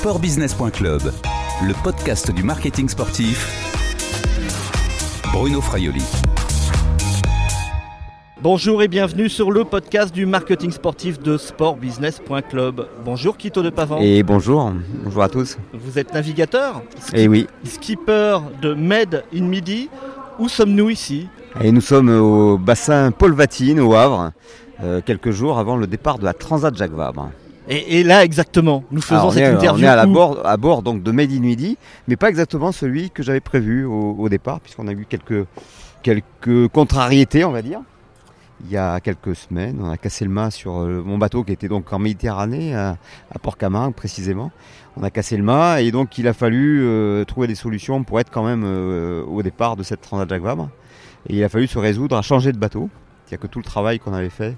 Sportbusiness.club, le podcast du marketing sportif. Bruno Fraioli. Bonjour et bienvenue sur le podcast du marketing sportif de sportbusiness.club. Bonjour Quito de Pavan. Et bonjour, bonjour à tous. Vous êtes navigateur, Et oui, skipper de Med in Midi. Où sommes-nous ici? Et nous sommes au bassin Paul Vatine au Havre, euh, quelques jours avant le départ de la Transat Jacques Vabre. Et, et là exactement, nous faisons Alors, on, cette est, on interview. est à, la où bord, à bord donc de Made in Midi, mais pas exactement celui que j'avais prévu au, au départ, puisqu'on a eu quelques, quelques contrariétés, on va dire. Il y a quelques semaines, on a cassé le mât sur euh, mon bateau qui était donc en Méditerranée, à, à Port-Camargue précisément. On a cassé le mât et donc il a fallu euh, trouver des solutions pour être quand même euh, au départ de cette Transat Jacques Vabre. Et il a fallu se résoudre à changer de bateau. C'est-à-dire que tout le travail qu'on avait fait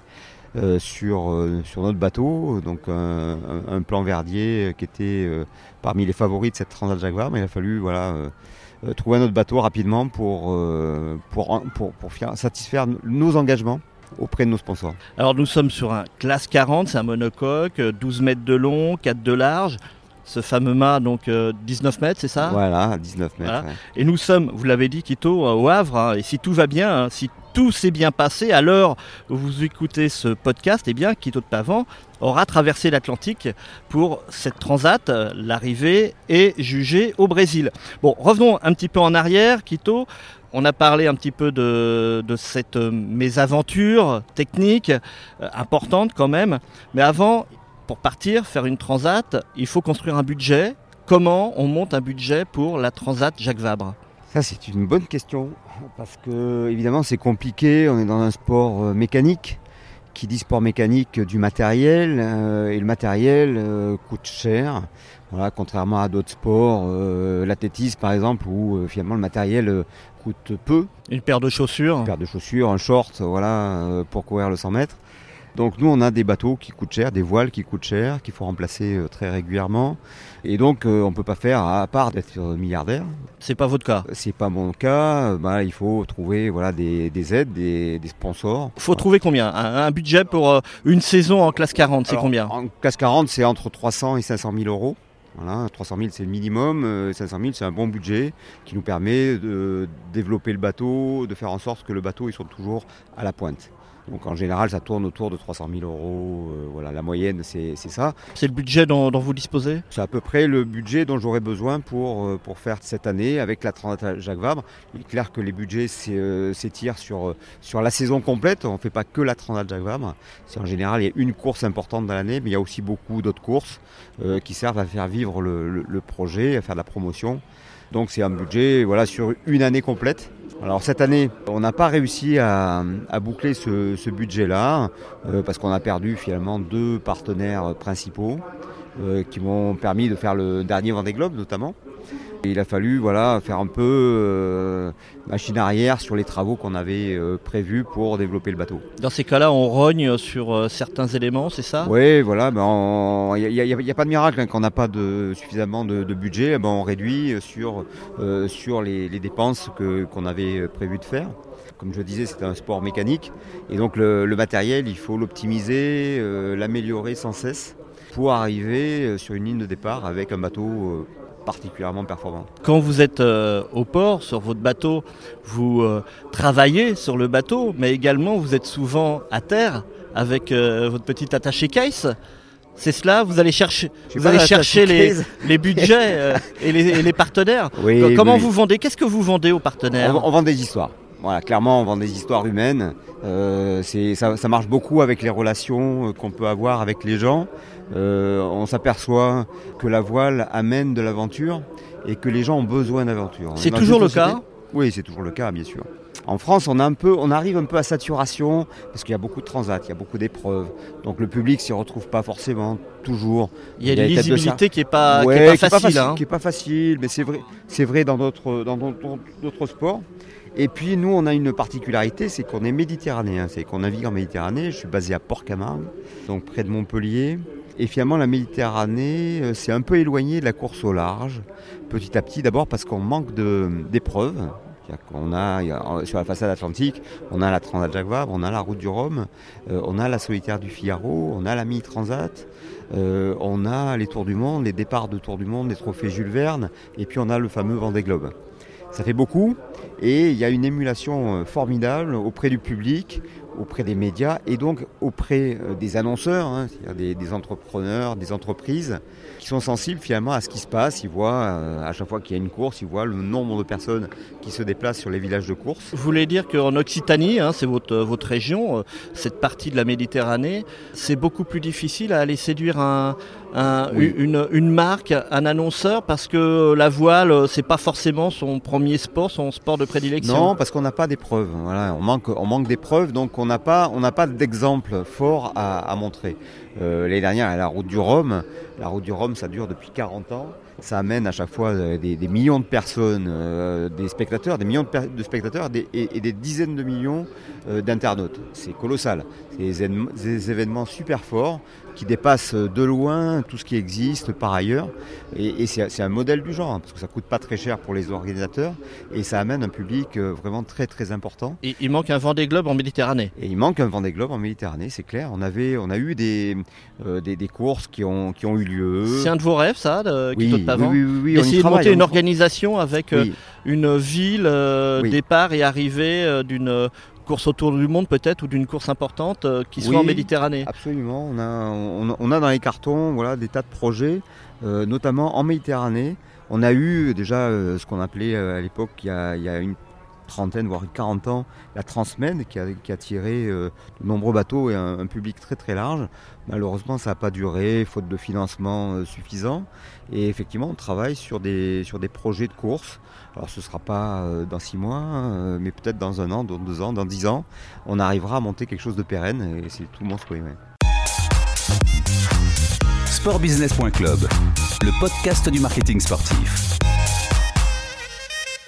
euh, sur, euh, sur notre bateau, donc un, plan Verdier qui était euh, parmi les favoris de cette Transat Jacques Vabre, il a fallu voilà, trouver un autre bateau rapidement pour, pour, pour, pour faire- satisfaire nos engagements auprès de nos sponsors. Alors nous sommes sur un classe 40, c'est un monocoque, euh, 12 mètres de long, 4 de large. Ce fameux mât, donc euh, 19 mètres, c'est ça? Voilà, à 19 mètres. Voilà. ouais. Et nous sommes, vous l'avez dit, Quito, euh, au Havre. hein, et si tout va bien, hein, si tout s'est bien passé, à l'heure où vous écoutez ce podcast, eh bien, Quito de Pavan aura traversé l'Atlantique pour cette transat. L'arrivée est jugée au Brésil. Bon, revenons un petit peu en arrière, Quito. On a parlé un petit peu de, de cette euh, mésaventure technique euh, importante quand même. Mais avant, pour partir, faire une transat, il faut construire un budget. Comment on monte un budget pour la transat Jacques Vabre? Ça, c'est une bonne question parce que, évidemment, c'est compliqué. On est dans un sport euh, mécanique. Qui dit sport mécanique euh, du matériel euh, et le matériel coûte cher. Voilà, contrairement à d'autres sports, l'athlétisme par exemple, où finalement le matériel coûte peu. Une paire de chaussures Une paire de chaussures, un short, voilà, pour courir le 100 mètres. Donc nous, on a des bateaux qui coûtent cher, des voiles qui coûtent cher, qu'il faut remplacer euh, très régulièrement. Et donc, euh, on ne peut pas faire, à part d'être euh, milliardaire, C'est pas votre cas. c'est pas mon cas. euh, bah, il faut trouver voilà des, des aides, des, des sponsors. Faut trouver combien? Un, un budget pour euh, une saison en classe 40, c'est combien? En classe 40, c'est entre 300 et 500 000 euros. Voilà, 300 000 c'est le minimum, euh, 500 000 c'est un bon budget qui nous permet de développer le bateau, de faire en sorte que le bateau il soit toujours à la pointe. Donc en général ça tourne autour de 300 000 euros, euh, voilà la moyenne c'est ça. C'est le budget dont, dont vous disposez? C'est à peu près le budget dont j'aurais besoin pour, euh, pour faire cette année avec la Transat Jacques Vabre. Il est clair que les budgets euh, s'étirent sur, sur la saison complète. On ne fait pas que la Transat Jacques Vabre. C'est en général, il y a une course importante dans l'année, mais il y a aussi beaucoup d'autres courses euh, qui servent à faire vivre le, le- le projet, à faire de la promotion. Donc c'est un budget voilà, sur une année complète. Alors cette année, on n'a pas réussi à, boucler ce, ce budget-là euh, parce qu'on a perdu finalement deux partenaires principaux euh, qui m'ont permis de faire le dernier Vendée Globe notamment. Il a fallu voilà, faire un peu euh, machine arrière sur les travaux qu'on avait euh, prévus pour développer le bateau. Dans ces cas-là, on rogne sur euh, certains éléments, c'est ça? Oui, voilà, ben, il n'y a, pas de miracle hein, quand on n'a pas de, suffisamment de, de budget, ben, on réduit sur, sur les, les dépenses qu'on avait prévu de faire. Comme je disais, c'est un sport mécanique et donc le, le matériel, il faut l'optimiser, euh, l'améliorer sans cesse pour arriver sur une ligne de départ avec un bateau euh, particulièrement performant. Quand vous êtes euh, au port, sur votre bateau, vous euh, travaillez sur le bateau, mais également vous êtes souvent à terre avec euh, votre petite attaché case. C'est cela, vous allez chercher, vous allez chercher les, budgets et, les, et les partenaires. Oui, Comment oui. vous vendez Qu'est-ce que vous vendez aux partenaires? On, on vend des histoires. Voilà, clairement, on vend des histoires humaines. Euh, ça, ça marche beaucoup avec les relations euh, qu'on peut avoir avec les gens. Euh, on s'aperçoit que la voile amène de l'aventure et que les gens ont besoin d'aventure. C'est toujours le société- cas Oui, c'est toujours le cas, bien sûr. En France, on, a un peu, on arrive un peu à saturation parce qu'il y a beaucoup de transats, il y a beaucoup d'épreuves. Donc le public s'y retrouve pas forcément toujours. Il y a il y a une lisibilité qui n'est pas, qui est pas facile. hein. qui pas facile, mais c'est vrai, vrai dans d'autres sports. Et puis nous, on a une particularité, c'est qu'on est méditerranéen, c'est qu'on navigue en Méditerranée. Je suis basé à Port-Camargue, donc près de Montpellier. Et finalement, la Méditerranée, euh, c'est un peu éloigné de la course au large, petit à petit. D'abord parce qu'on manque d'épreuves. On a, sur la façade atlantique, on a la Transat Jacques on a la route du Rhum, on a la solitaire du Figaro, on a la mini-transat, on a les Tours du Monde, les départs de Tours du Monde, les trophées Jules Verne, et puis on a le fameux Vendée Globe. Ça fait beaucoup. Et il y a une émulation formidable auprès du public, auprès des médias et donc auprès euh, des annonceurs, hein, c'est-à-dire des, entrepreneurs, des entreprises qui sont sensibles finalement à ce qui se passe. Ils voient euh, à chaque fois qu'il y a une course, ils voient le nombre de personnes qui se déplacent sur les villages de course. Vous voulez dire qu'en Occitanie, hein, c'est votre, votre région, euh, cette partie de la Méditerranée, c'est beaucoup plus difficile à aller séduire un, une, une, marque, un annonceur, parce que la voile, c'est pas forcément son premier sport, son sport de prédilection? Non, parce qu'on n'a pas d'épreuves. Voilà, on manque, on manque d'épreuves, donc on on n'a pas d'exemple fort à, montrer. Euh, L'année dernière, la route du Rhum, la route du Rhum, ça dure depuis 40 ans. Ça amène à chaque fois euh, des, millions de personnes, euh, des spectateurs, des millions de, spectateurs et, des dizaines de millions d'internautes. C'est colossal. C'est des, événements super forts qui dépassent de loin tout ce qui existe par ailleurs. Et, c'est un modèle du genre, hein, parce que ça coûte pas très cher pour les organisateurs et ça amène un public vraiment très très important. Et il manque un Vendée Globe en Méditerranée. Et il manque un Vendée Globe en Méditerranée, c'est clair. On, avait, on a eu des, des, courses qui ont, qui ont eu lieu. C'est un de vos rêves, ça, de, oui, oui, oui, oui, Essayer de monter une organisation avec une ville, départ et arrivée d'une course autour du monde peut-être ou d'une course importante euh, qui soit en Méditerranée Absolument, on a, on, a dans les cartons voilà, des tas de projets, euh, notamment en Méditerranée. On a eu déjà euh, ce qu'on appelait à l'époque, il, y a une trentaine, voire 40 ans, la Transmed qui a, qui a tiré de nombreux bateaux et un, public très très large. Malheureusement, ça n'a pas duré, faute de financement suffisant. Et effectivement, on travaille sur des, sur des projets de course. Alors ce ne sera pas euh, dans six mois, euh, mais peut-être dans un an, dans deux ans, dans dix ans, on arrivera à monter quelque chose de pérenne et c'est tout mon souhait. Sportbusiness.club, le podcast du marketing sportif.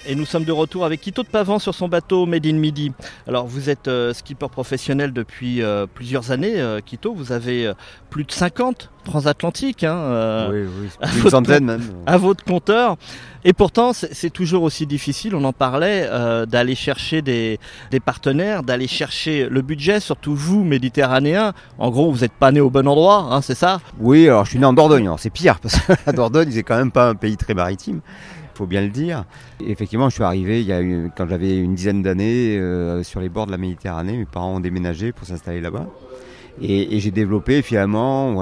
Et nous sommes de retour avec Quito de Pavan sur son bateau Made in Midi. Alors vous êtes euh, skipper professionnel depuis euh, plusieurs années, euh, Quito. Vous avez plus de 50 transatlantiques. Hein, oui, oui, une centaine même. À votre compteur. Et pourtant, c'est toujours aussi difficile, on en parlait, d'aller chercher des, partenaires, d'aller chercher le budget, surtout vous, méditerranéens. En gros, vous n'êtes pas né au bon endroit, hein, c'est ça? Oui, alors je suis né en Dordogne. C'est pire, parce que la Dordogne, c'est quand même pas un pays très maritime faut bien le dire. effectivement, je suis arrivé il y a quand j'avais une dizaine d'années euh, sur les bords de la Méditerranée. Mes parents ont déménagé pour s'installer là-bas. Et, j'ai développé finalement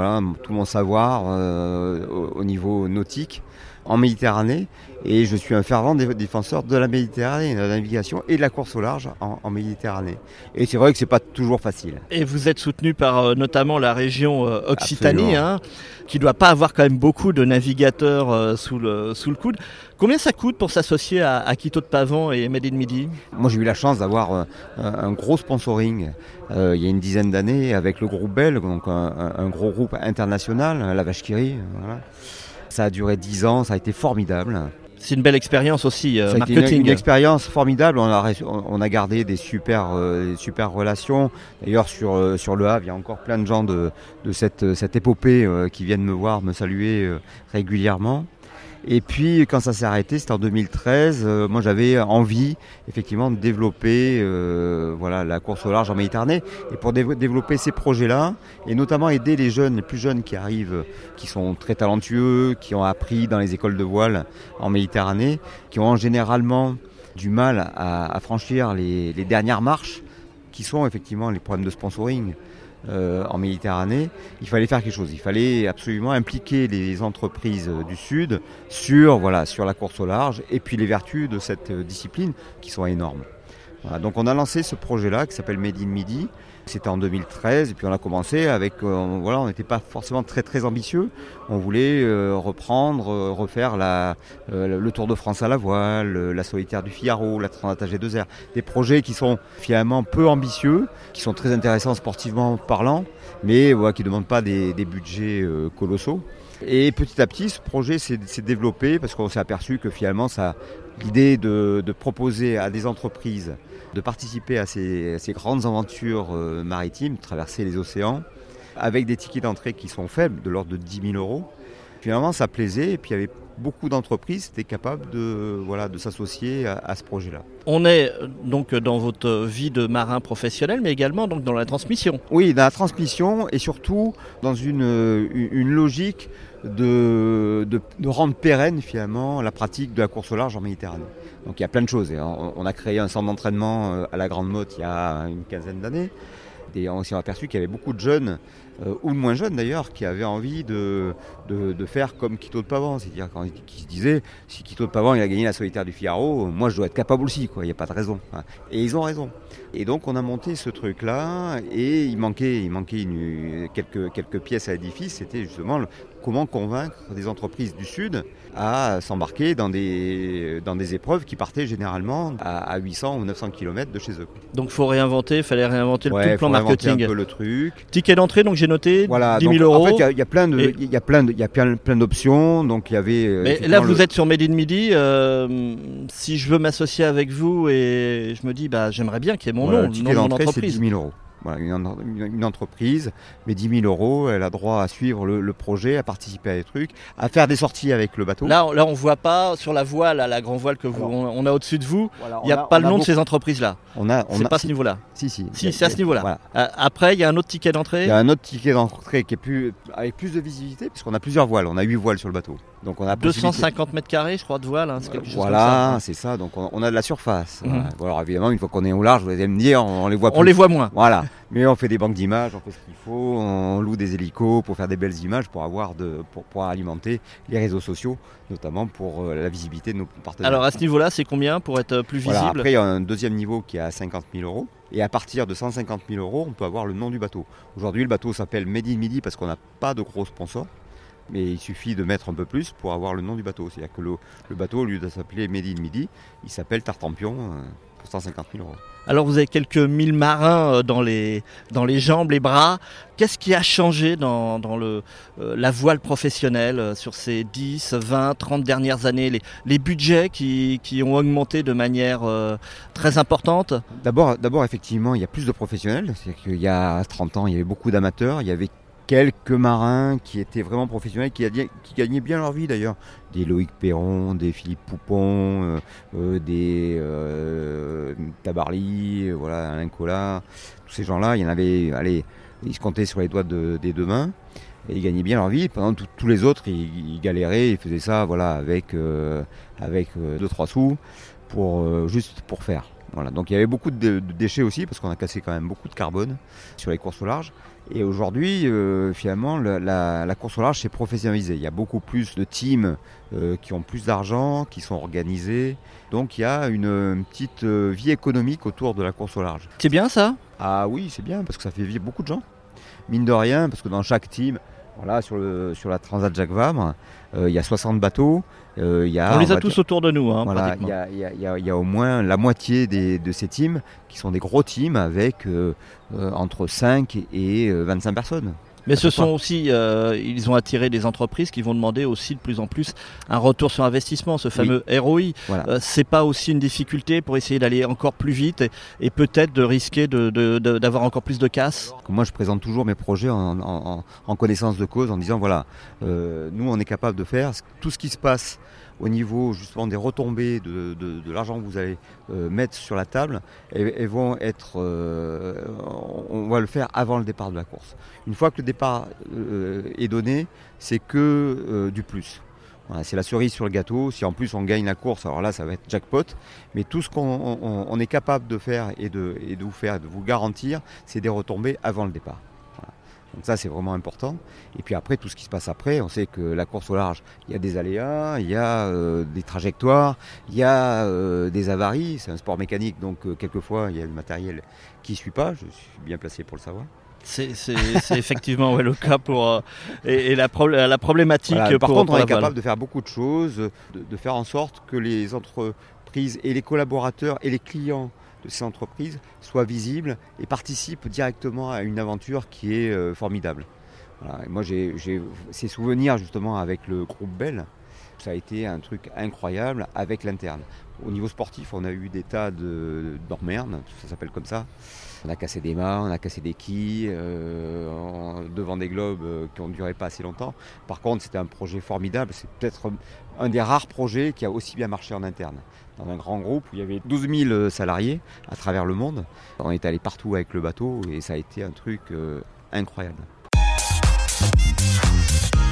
tout mon savoir euh, au, niveau nautique en Méditerranée. Et je suis un fervent défenseur de la Méditerranée, de la navigation et de la course au large en, Méditerranée. Et c'est vrai que c'est pas toujours facile. Et vous êtes soutenu par euh, notamment la région Occitanie, hein, qui doit pas avoir quand même beaucoup de navigateurs sous, le, sous le coude. Combien ça coûte pour s'associer à, Quito de Pavon et Made in Midi? Moi j'ai eu la chance d'avoir euh, un, gros sponsoring euh, il y a une dizaine d'années avec le groupe Bell, donc un, gros groupe international, la Vache Kiri. Ça a duré dix ans, ça a été formidable. C'est une belle expérience aussi, euh, marketing. Une, une, expérience formidable. On a, on a gardé des super, super relations. D'ailleurs, sur, sur le Havre, il y a encore plein de gens de, de cette, cette épopée qui viennent me voir, me saluer régulièrement. Et puis quand ça s'est arrêté, c'était en 2013, euh, moi j'avais envie effectivement de développer euh, voilà, la course au large en Méditerranée. Et pour développer ces projets-là, et notamment aider les jeunes, les plus jeunes qui arrivent, qui sont très talentueux, qui ont appris dans les écoles de voile en Méditerranée, qui ont généralement du mal à, franchir les dernières marches, qui sont effectivement les problèmes de sponsoring. Euh, en Méditerranée, il fallait faire quelque chose. Il fallait absolument impliquer les entreprises du Sud sur, voilà, sur la course au large et puis les vertus de cette discipline qui sont énormes. Donc on a lancé ce projet-là qui s'appelle Made in Midi, c'était en 2013 et puis on a commencé avec, euh, voilà, on n'était pas forcément très très ambitieux. On voulait euh, reprendre, euh, refaire la, le Tour de France à la voile, la solitaire du Figaro, la Transat G2R. Des projets qui sont finalement peu ambitieux, qui sont très intéressants sportivement parlant, mais qui ne demandent pas des, budgets colossaux. Et petit à petit, ce projet s'est développé parce qu'on s'est aperçu que finalement, l'idée de proposer à des entreprises de participer à ces, grandes aventures euh, maritimes, traverser les océans, avec des tickets d'entrée qui sont faibles, de l'ordre de 10 000 euros. Finalement, ça plaisait, et puis il y avait beaucoup d'entreprises étaient capables de, voilà, de s'associer à, à ce projet-là. On est euh, donc dans votre vie de marin professionnel, mais également donc dans la transmission. Oui, dans la transmission et surtout dans une, euh, une logique de, de, de rendre pérenne finalement la pratique de la course au large en Méditerranée. Donc il y a plein de choses. On a créé un centre d'entraînement euh, à la Grande Motte il y a une quinzaine d'années. Et on s'est aperçu qu'il y avait beaucoup de jeunes, euh, ou de moins jeunes d'ailleurs, qui avaient envie de, de, de faire comme Quito de Pavan. C'est-à-dire qui se disaient, si Quito de Pavan il a gagné la solitaire du Figaro, moi je dois être capable aussi, quoi. il n'y a pas de raison. Et ils ont raison. Et donc on a monté ce truc-là, et il manquait, il manquait une, quelques, quelques pièces à l'édifice, c'était justement le, comment convaincre des entreprises du Sud à s'embarquer dans des, dans des épreuves qui partaient généralement à, à 800 ou 900 km de chez eux. Donc faut réinventer, il fallait réinventer Ouais, le tout plan marketing. un peu le truc. Ticket d'entrée, donc j'ai noté Voilà, 10 000 donc, euros. En fait, il y y, a plein de, Et- il y a plein de, il y a plein, plein d'options. Donc il y avait. euh, Mais là, vous le- êtes sur Made in Midi. euh, si je veux m'associer avec vous et je me dis, bah, j'aimerais bien qu'il y ait mon voilà, nom, le nom de mon c'est 10 entreprise. 000 euros. Voilà, une, en- une- une entreprise, mais 10 000 euros, elle a droit à suivre le, le projet, à participer à des trucs, à faire des sorties avec le bateau. Là, on- là, on voit pas sur la voile, à la grand voile que vous, Alors. on, on a au-dessus de vous. Voilà, Il n'y a pas le nom de ces entreprises-là. On a, on C'est a- pas à ce niveau-là. si, si. Si, Il c'est à ce niveau-là. Voilà. Euh, Après, il y a un autre ticket Il d'entrée. y a un autre ticket d'entrée qui est plus, avec plus de visibilité, puisqu'on a plusieurs voiles. On a 8 voiles sur le bateau. Donc on a la possibilité- 250 mètres carrés, je crois, de voile. hein, c'est quelque chose comme Voilà, ça. c'est ça. Donc on, on a de la surface. Mhm. Voilà. Évidemment, une fois qu'on est au large, vous allez me dire, on, on les voit plus. On les voit moins. Voilà. Mais on fait des banques d'images, on fait ce qu'il faut, on loue des hélicos pour faire des belles images, pour avoir de, pour pouvoir alimenter les réseaux sociaux, notamment pour euh, la visibilité de nos partenaires. Alors à ce niveau-là, c'est combien pour être plus visible? Voilà, après, il y a un deuxième niveau qui est à 50 000 euros. Et à partir de 150 000 euros, on peut avoir le nom du bateau. Aujourd'hui, le bateau s'appelle Made in Midi parce qu'on n'a pas de gros sponsors. Mais il suffit de mettre un peu plus pour avoir le nom du bateau. C'est-à-dire que le, le bateau, au lieu de s'appeler Made in Midi, il s'appelle Tartampion euh, pour 150 000 euros. Alors vous avez quelques mille marins euh, dans les, dans les jambes, les bras. Qu'est-ce qui a changé dans, dans le, euh, la voile professionnelle euh, sur ces 10, 20, 30 dernières années? Les, les budgets qui, qui ont augmenté de manière euh, très importante? D'abord, d'abord, effectivement, il y a plus de professionnels. C'est-à-dire qu'il y a 30 ans, il y avait beaucoup d'amateurs. Il y avait quelques marins qui étaient vraiment professionnels, qui, gagnaient- bien leur vie d'ailleurs. Des Loïc Perron, des Philippe Poupon, euh, euh, des euh, Tabarly, euh, voilà, Alain Collat. Tous ces gens-là, il y en avait, allez, ils se comptaient sur les doigts de- des deux mains. Et ils gagnaient bien leur vie. Pendant tout- tous les autres, ils, galéraient, ils faisaient ça, voilà, avec euh, avec deux trois sous pour juste pour faire. Voilà. Donc il y avait beaucoup de, déchets aussi parce qu'on a cassé quand même beaucoup de carbone sur les courses au large. Et aujourd'hui, euh, finalement, le- la, la course au large s'est professionnalisée. Il y a beaucoup plus de teams euh, qui ont plus d'argent, qui sont organisés. Donc il y a une, une petite euh, vie économique autour de la course au large. C'est bien ça? Ah oui, c'est bien parce que ça fait vivre beaucoup de gens. Mine de rien, parce que dans chaque team, voilà, sur, le, sur la Transat Jacques Vabre, euh, il y a 60 bateaux. euh, il y a, On les a tous dire- autour de nous. Hein, voilà, il y a, il y a- il y a- il y a au moins la moitié des- de ces teams qui sont des gros teams avec euh, euh, entre 5 et euh, 25 personnes. Mais ce sont aussi, euh, ils ont attiré des entreprises qui vont demander aussi de plus en plus un retour sur investissement, ce fameux ROI. Voilà. Euh, c'est pas aussi une difficulté pour essayer d'aller encore plus vite et, et peut-être de risquer de- de- de- d'avoir encore plus de casse? Moi, je présente toujours mes projets en, en- en- en connaissance de cause, en disant voilà, euh, nous, on est capable de faire tout ce qui se passe au niveau justement des retombées de, l'argent que vous allez euh, mettre sur la table, euh, on va le faire avant le départ de la course. Une fois que le départ euh, est donné, c'est que du plus. C'est la cerise sur le gâteau. Si en plus on gagne la course, alors là, ça va être jackpot. Mais tout ce qu'on on- on est capable de faire et de, et de vous faire, de vous garantir, c'est des retombées avant le départ. Donc ça, c'est vraiment important. Et puis après, tout ce qui se passe après, on sait que la course au large, il y a des aléas, il y a euh, des trajectoires, il y a euh, des avaries. C'est un sport mécanique, donc euh, quelquefois, il y a le matériel qui ne suit pas. Je suis bien placé pour le savoir. C'est effectivement ouais, le cas pour euh, et, et la, problé- la problématique Voilà, par pour, contre, pour on est capable de faire beaucoup de choses, de, de faire en sorte que les entreprises et les collaborateurs et les clients de ces entreprises soient visibles et participent directement à une aventure qui est euh, formidable. Moi, j'ai ces souvenirs justement avec le groupe Bell. Ça a été un truc incroyable avec l'interne. Au niveau sportif, on a eu des tas de d'emmerdes, ça s'appelle comme ça. On a cassé des mâts, on a cassé des quilles, euh, on- deux Vendée Globe euh, qui ont duré pas assez longtemps. Par contre, c'était un projet formidable. C'est peut-être un des rares projets qui a aussi bien marché en interne. Dans un grand groupe où il y avait 12 000 salariés à travers le monde. On est allé partout avec le bateau et ça a été un truc euh, incroyable.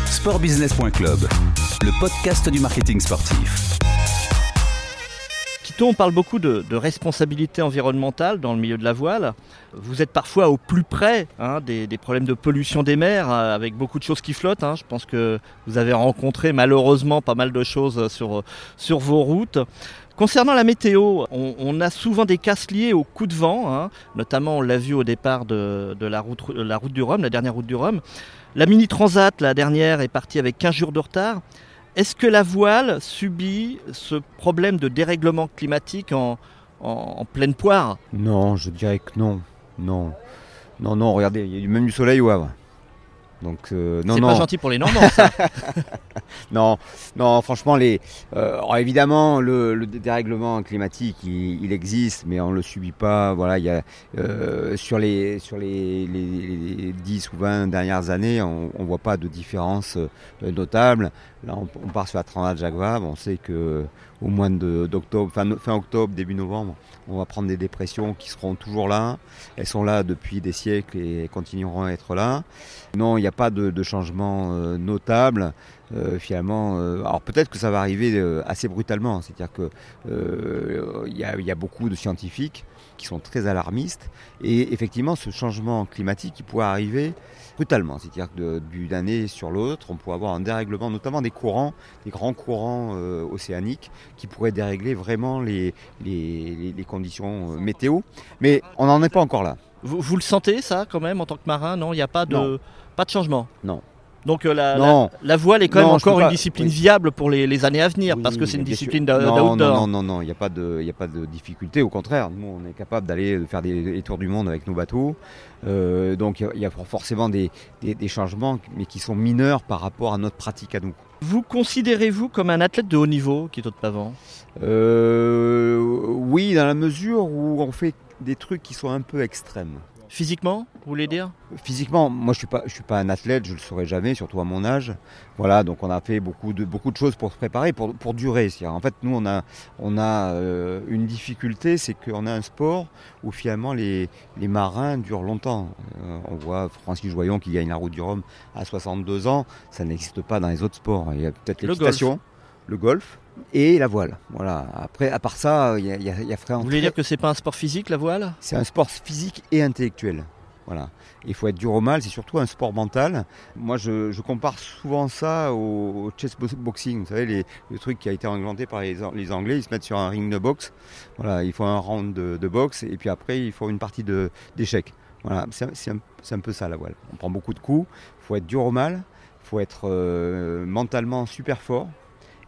Sportbusiness.club, le podcast du marketing sportif. On parle beaucoup de, responsabilité environnementale dans le milieu de la voile. Vous êtes parfois au plus près hein, des, problèmes de pollution des mers, euh, avec beaucoup de choses qui flottent. Hein. Je pense que vous avez rencontré malheureusement pas mal de choses sur, vos routes. Concernant la météo, on, a souvent des casses liées au coup de vent, hein. notamment on l'a vu au départ de, de la, route, la route du Rhum, la dernière route du Rhum. La mini transat, la dernière, est partie avec 15 jours de retard. Est-ce que la voile subit ce problème de dérèglement climatique en, en, en, pleine poire? Non, je dirais que non. Non, non, non, regardez, il y a même du soleil au Havre. Donc, euh, non, c'est pas gentil pour les Normands, ça. non, non, franchement, les, euh, évidemment, le, le, dérèglement climatique, il, il, existe, mais on le subit pas. Voilà, il y a euh, sur les sur les, les, les, 10 ou 20 dernières années, on, on voit pas de différence euh, notable. Là, on, part sur la Transat Jacques Vabre. On sait que au mois d'octobre, fin, fin octobre, début novembre, on va prendre des dépressions qui seront toujours là. Elles sont là depuis des siècles et continueront à être là. Non, il n'y a pas de, changement euh, notable. Euh, finalement, euh, alors peut-être que ça va arriver assez brutalement, c'est-à-dire que il y, y, a beaucoup de scientifiques qui sont très alarmistes et effectivement ce changement climatique il pourrait arriver brutalement, c'est-à-dire que d'une année sur l'autre, on pourrait avoir un dérèglement, notamment des courants, des grands courants euh, océaniques qui pourraient dérégler vraiment les, les, les conditions météo, mais on n'en est pas encore là. Vous, vous, le sentez ça quand même en tant que marin? Non, il n'y a pas de, non. pas de changement? Non. Donc euh, la, la, la, voile est quand non, même encore une discipline oui. viable pour les, les, années à venir oui, parce que c'est une discipline non, d'outdoor. Non, non, non, il n'y a, pas de, y a pas de difficulté. Au contraire, nous, on est capable d'aller faire des, des, tours du monde avec nos bateaux. Euh, donc il y, y, a forcément des, des, des, changements, mais qui sont mineurs par rapport à notre pratique à nous. Vous considérez-vous comme un athlète de haut niveau, Quito de Pavant? Euh, Oui, dans la mesure où on fait des trucs qui sont un peu extrêmes. Physiquement, vous voulez dire Physiquement, moi je suis pas, je suis pas un athlète, je le serai jamais, surtout à mon âge. Voilà, donc on a fait beaucoup de beaucoup de choses pour se préparer, pour, pour durer. En fait, nous on a on a euh, une difficulté, c'est qu'on a un sport où finalement les, les marins durent longtemps. Euh, on voit Francis Joyon qui gagne la route du Rhum à 62 ans, ça n'existe pas dans les autres sports. Il y a peut-être l'équitation, le golf et la voile. Voilà. Après, à part ça, il y a, y a, y a Vous voulez dire que c'est pas un sport physique la voile? C'est un sport physique et intellectuel. Voilà. Il faut être dur au mal, c'est surtout un sport mental. Moi, je, je compare souvent ça au, au, chess boxing. Vous savez, les, le truc qui a été inventé par les, les, Anglais, ils se mettent sur un ring de boxe. Voilà, il faut un round de, de boxe et puis après, il faut une partie d'échecs. Voilà, c'est un, un, peu ça la voile. On prend beaucoup de coups. Il faut être dur au mal. Il faut être euh, mentalement super fort.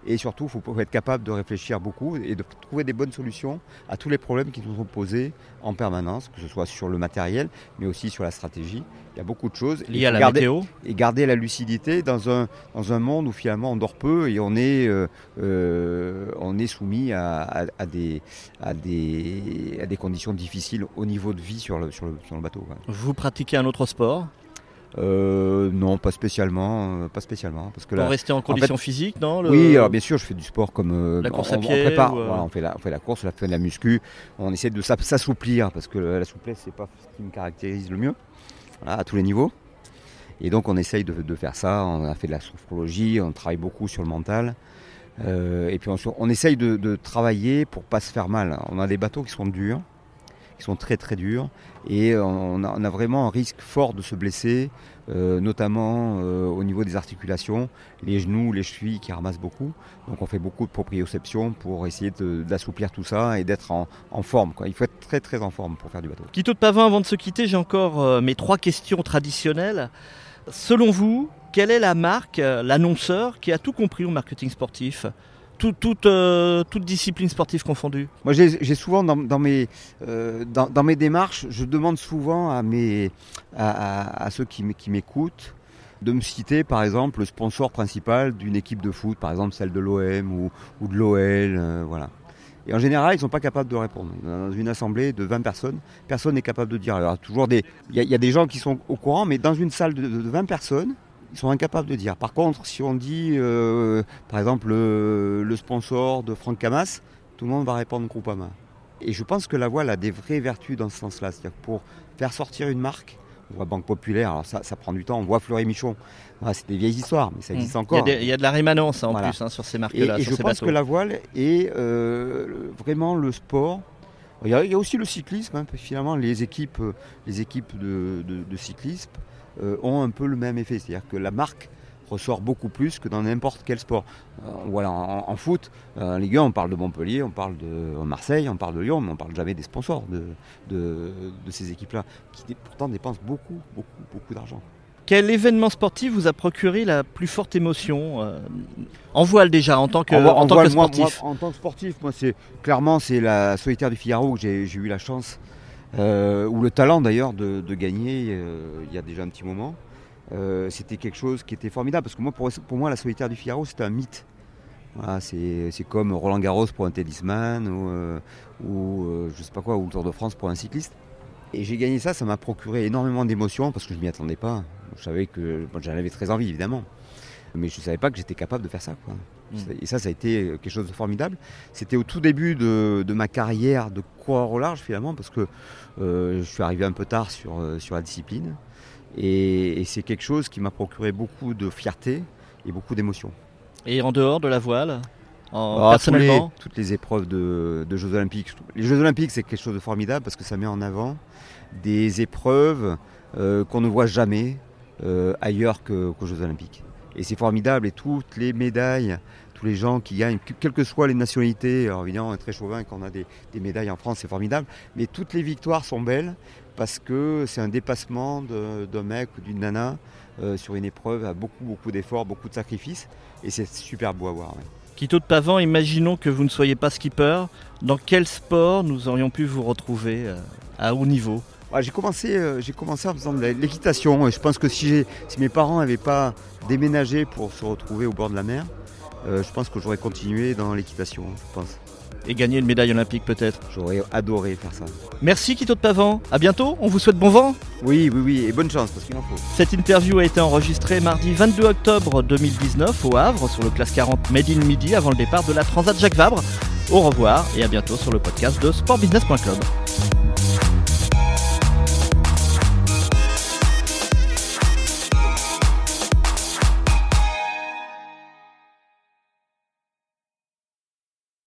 Et surtout, il faut être capable de réfléchir beaucoup et de trouver des bonnes solutions à tous les problèmes qui nous sont posés en permanence, que ce soit sur le matériel, mais aussi sur la stratégie. Il y a beaucoup de choses. Liées à la garder, météo Et garder la lucidité dans un, dans un monde où finalement on dort peu et on est, euh, euh, on est soumis à, à, à, des, à, des, à des conditions difficiles au niveau de vie sur le, sur le, sur le bateau. Vous pratiquez un autre sport euh, non, pas spécialement, euh, pas spécialement, parce que pour là, rester en condition en fait, physique, non le... Oui, alors bien sûr, je fais du sport comme euh, la course on, à pied, on prépare, ou voilà, on fait la, on fait la course, on fait de la muscu, on essaie de s'assouplir parce que la souplesse c'est pas ce qui me caractérise le mieux, voilà, à tous les niveaux. Et donc on essaye de, de, faire ça. On a fait de la sophrologie, on travaille beaucoup sur le mental. Et puis on, on essaye de, de, travailler pour pas se faire mal. On a des bateaux qui sont durs, qui sont très très durs, et on a, vraiment un risque fort de se blesser, euh, notamment euh, au niveau des articulations, les genoux, les chevilles qui ramassent beaucoup. Donc on fait beaucoup de proprioception pour essayer d'assouplir tout ça et d'être en, forme. Il faut être très très en forme pour faire du bateau. Quito de Pavin, avant de se quitter, j'ai encore euh, mes trois questions traditionnelles. Selon vous, quelle est la marque, l'annonceur qui a tout compris au marketing sportif? Euh, toute, discipline sportive confondue Moi, j'ai souvent dans, mes, euh, dans, mes démarches, je demande souvent à, mes, à, ceux qui m'écoutent de me citer, par exemple, le sponsor principal d'une équipe de foot, par exemple celle de l'OM ou, de l'OL, euh, voilà. Et en général, ils ne sont pas capables de répondre. Dans une assemblée de 20 personnes, personne n'est capable de dire. Il y, a des gens qui sont au courant, mais dans une salle de, 20 personnes, ils sont incapables de dire. Par contre, si on dit, euh, par exemple, le, sponsor de Franck Camas, tout le monde va répondre Groupama. Et je pense que la voile a des vraies vertus dans ce sens-là. C'est-à-dire que pour faire sortir une marque, on voit Banque Populaire, alors ça, ça prend du temps, on voit Fleury Michon. c'est des vieilles histoires, mais ça mmh. existe encore. Il y, a de la rémanence en plus hein, sur ces marques-là. Et, je pense que la voile est euh, vraiment le sport. Il y, a, aussi le cyclisme, hein, finalement, les équipes, les équipes de, cyclisme euh, ont un peu le même effet. C'est-à-dire que la marque ressort beaucoup plus que dans n'importe quel sport. Euh, voilà, en, foot, en Ligue 1, on parle de Montpellier, on parle de Marseille, on parle de Lyon, mais on parle jamais des sponsors de, de, ces équipes-là, qui pourtant dépensent beaucoup, beaucoup, beaucoup d'argent. Quel événement sportif vous a procuré la plus forte émotion euh, En voile déjà, en tant que, en, tant que sportif En tant que sportif, moi, c'est clairement c'est la solitaire du Figaro que j'ai eu la chance, euh, ou le talent d'ailleurs de, gagner il y a déjà un petit moment. Euh, c'était quelque chose qui était formidable parce que moi, pour, moi, la solitaire du Figaro, c'était un mythe. c'est comme Roland Garros pour un tennisman ou, euh, ou euh, je sais pas quoi, ou le Tour de France pour un cycliste. Et j'ai gagné ça, ça m'a procuré énormément d'émotions parce que je m'y attendais pas. Je savais que j'en avais très envie évidemment, mais je ne savais pas que j'étais capable de faire ça. Mm. Et ça, ça a été quelque chose de formidable. C'était au tout début de, ma carrière de coureur au large finalement parce que je suis arrivé un peu tard sur, sur la discipline. Et, c'est quelque chose qui m'a procuré beaucoup de fierté et beaucoup d'émotion. Et en dehors de la voile en, ah, personnellement Toutes les épreuves de, Jeux Olympiques. Les Jeux Olympiques, c'est quelque chose de formidable parce que ça met en avant des épreuves euh, qu'on ne voit jamais euh, ailleurs qu'aux Jeux Olympiques. Et c'est formidable et toutes les médailles, tous les gens qui gagnent, quelles que soient les nationalités, alors évidemment on est très chauvin quand on a des, médailles en France, c'est formidable, mais toutes les victoires sont belles parce que c'est un dépassement d'un mec ou d'une nana euh, sur une épreuve à beaucoup, beaucoup d'efforts, beaucoup de sacrifices, et c'est super beau à voir. Quito de Pavan, imaginons que vous ne soyez pas skipper. Dans quel sport nous aurions pu vous retrouver euh, à haut niveau? J'ai commencé, euh, j'ai commencé en faisant de l'équitation. Je pense que si, si mes parents n'avaient pas déménagé pour se retrouver au bord de la mer, je pense que j'aurais continué dans l'équitation. Je pense et gagner une médaille olympique peut-être? J'aurais adoré faire ça. Merci Quito de Pavan, à bientôt, on vous souhaite bon vent. Oui, oui, oui, et bonne chance parce qu'il en faut. Cette interview a été enregistrée mardi 22 octobre 2019 au Havre sur le classe 40 Made in Midi avant le départ de la Transat Jacques Vabre. Au revoir et à bientôt sur le podcast de sportbusiness.club.